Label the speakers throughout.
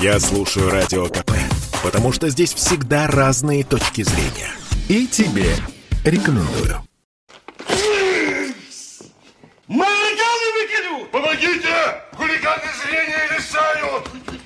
Speaker 1: Я слушаю Радио КП, потому что здесь всегда разные точки зрения. И тебе рекомендую.
Speaker 2: Помогите! Хулиганы зрение лишают!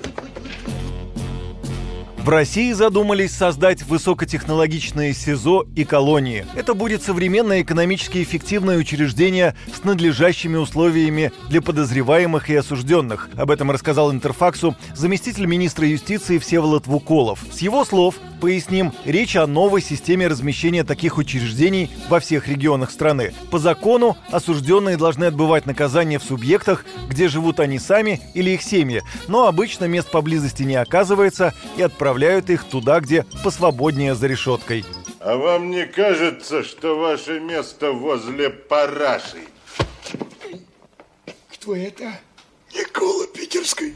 Speaker 3: В России задумались создать высокотехнологичные СИЗО и колонии. Это будет современное экономически эффективное учреждение с надлежащими условиями для подозреваемых и осужденных. Об этом рассказал Интерфаксу заместитель министра юстиции Всеволод Вуколов. С его слов, поясним, речь о новой системе размещения таких учреждений во всех регионах страны. По закону осужденные должны отбывать наказание в субъектах, где живут они сами или их семьи, но обычно мест поблизости не оказывается и отправляют их туда, где посвободнее за решеткой.
Speaker 2: А вам не кажется, что ваше место возле параши?
Speaker 4: Кто это? Никола Питерской.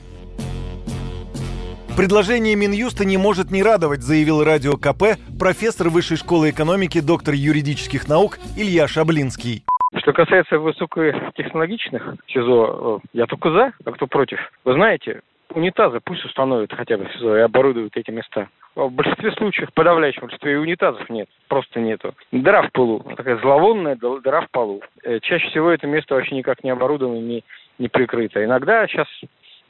Speaker 3: Предложение Минюста не может не радовать, заявил радио КП профессор Высшей школы экономики, доктор юридических наук Илья Шаблинский.
Speaker 5: Что касается высокотехнологичных СИЗО, я только за, а кто против. Вы знаете, унитазы пусть установят хотя бы СИЗО и оборудуют эти места. В большинстве случаев, в подавляющем большинстве, и унитазов нет, просто нету. Дыра в полу, такая зловонная дыра в полу. Э, чаще всего это место вообще никак не оборудовано, не, не прикрыто. Иногда сейчас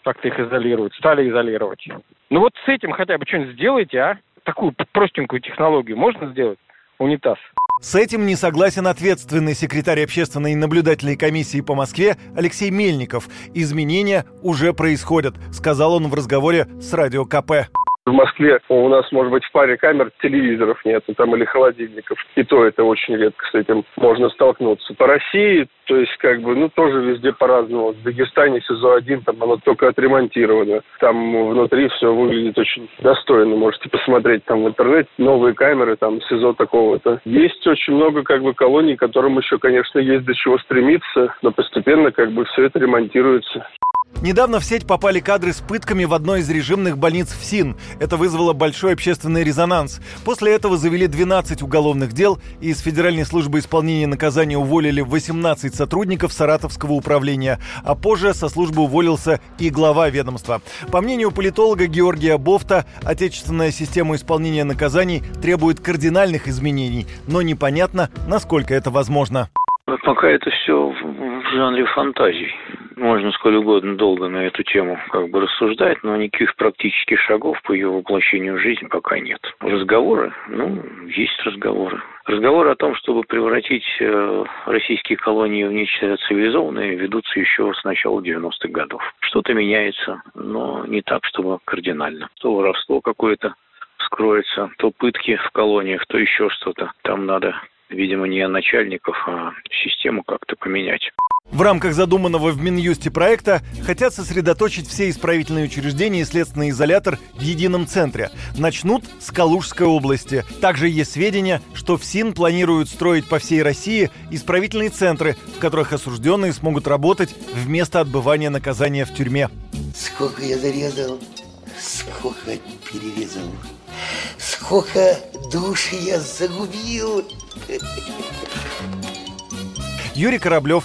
Speaker 5: как-то их изолируют, стали изолировать. Ну вот с этим хотя бы что-нибудь сделайте, а? Такую простенькую технологию можно сделать? Унитаз.
Speaker 3: С этим не согласен ответственный секретарь общественной наблюдательной комиссии по Москве Алексей Мельников. Изменения уже происходят, сказал он в разговоре с Радио КП.
Speaker 6: В Москве у нас, может быть, в паре камер телевизоров нет, там или холодильников. И то это очень редко с этим можно столкнуться. По России, то есть, как бы, ну, тоже везде по-разному. В Дагестане СИЗО-1, там оно только отремонтировано. Там внутри все выглядит очень достойно. Можете посмотреть там в интернете новые камеры, там СИЗО такого-то. Есть очень много, как бы, колоний, которым еще, конечно, есть до чего стремиться, но постепенно, как бы, все это ремонтируется.
Speaker 3: Недавно в сеть попали кадры с пытками в одной из режимных больниц в СИН. Это вызвало большой общественный резонанс. После этого завели 12 уголовных дел, и из Федеральной службы исполнения наказания уволили 18 сотрудников Саратовского управления, а позже со службы уволился и глава ведомства. По мнению политолога Георгия Бофта, отечественная система исполнения наказаний требует кардинальных изменений, но непонятно, насколько это возможно.
Speaker 7: Пока это все в жанре фантазий можно сколь угодно долго на эту тему как бы рассуждать, но никаких практических шагов по ее воплощению в жизнь пока нет. Разговоры? Ну, есть разговоры. Разговоры о том, чтобы превратить э, российские колонии в нечто цивилизованное, ведутся еще с начала 90-х годов. Что-то меняется, но не так, чтобы кардинально. То воровство какое-то скроется, то пытки в колониях, то еще что-то. Там надо, видимо, не начальников, а систему как-то поменять.
Speaker 3: В рамках задуманного в Минюсте проекта хотят сосредоточить все исправительные учреждения и следственный изолятор в едином центре. Начнут с Калужской области. Также есть сведения, что в СИН планируют строить по всей России исправительные центры, в которых осужденные смогут работать вместо отбывания наказания в тюрьме.
Speaker 4: Сколько я зарезал, сколько перерезал, сколько души я загубил.
Speaker 3: Юрий Кораблев,